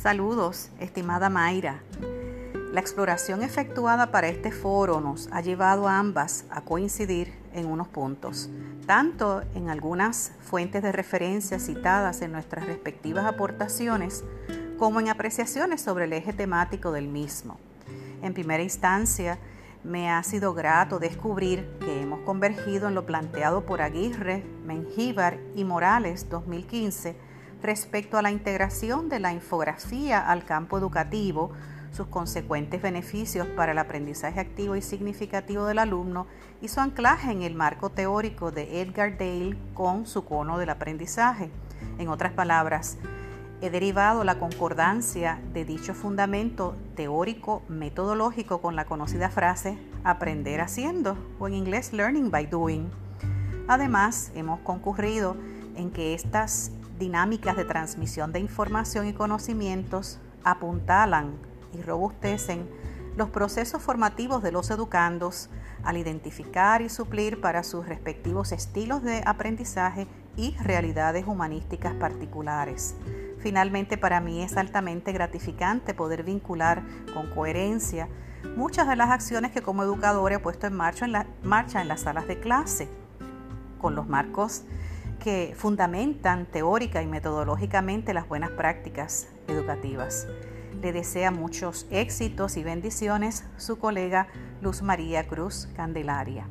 Saludos, estimada Mayra. La exploración efectuada para este foro nos ha llevado a ambas a coincidir en unos puntos, tanto en algunas fuentes de referencia citadas en nuestras respectivas aportaciones, como en apreciaciones sobre el eje temático del mismo. En primera instancia, me ha sido grato descubrir que hemos convergido en lo planteado por Aguirre, Mengíbar y Morales 2015 respecto a la integración de la infografía al campo educativo, sus consecuentes beneficios para el aprendizaje activo y significativo del alumno y su anclaje en el marco teórico de Edgar Dale con su cono del aprendizaje. En otras palabras, he derivado la concordancia de dicho fundamento teórico metodológico con la conocida frase aprender haciendo o en inglés learning by doing. Además, hemos concurrido en que estas dinámicas de transmisión de información y conocimientos apuntalan y robustecen los procesos formativos de los educandos al identificar y suplir para sus respectivos estilos de aprendizaje y realidades humanísticas particulares. Finalmente, para mí es altamente gratificante poder vincular con coherencia muchas de las acciones que como educador he puesto en marcha en, marcha en las salas de clase, con los marcos fundamentan teórica y metodológicamente las buenas prácticas educativas. Le desea muchos éxitos y bendiciones su colega Luz María Cruz Candelaria.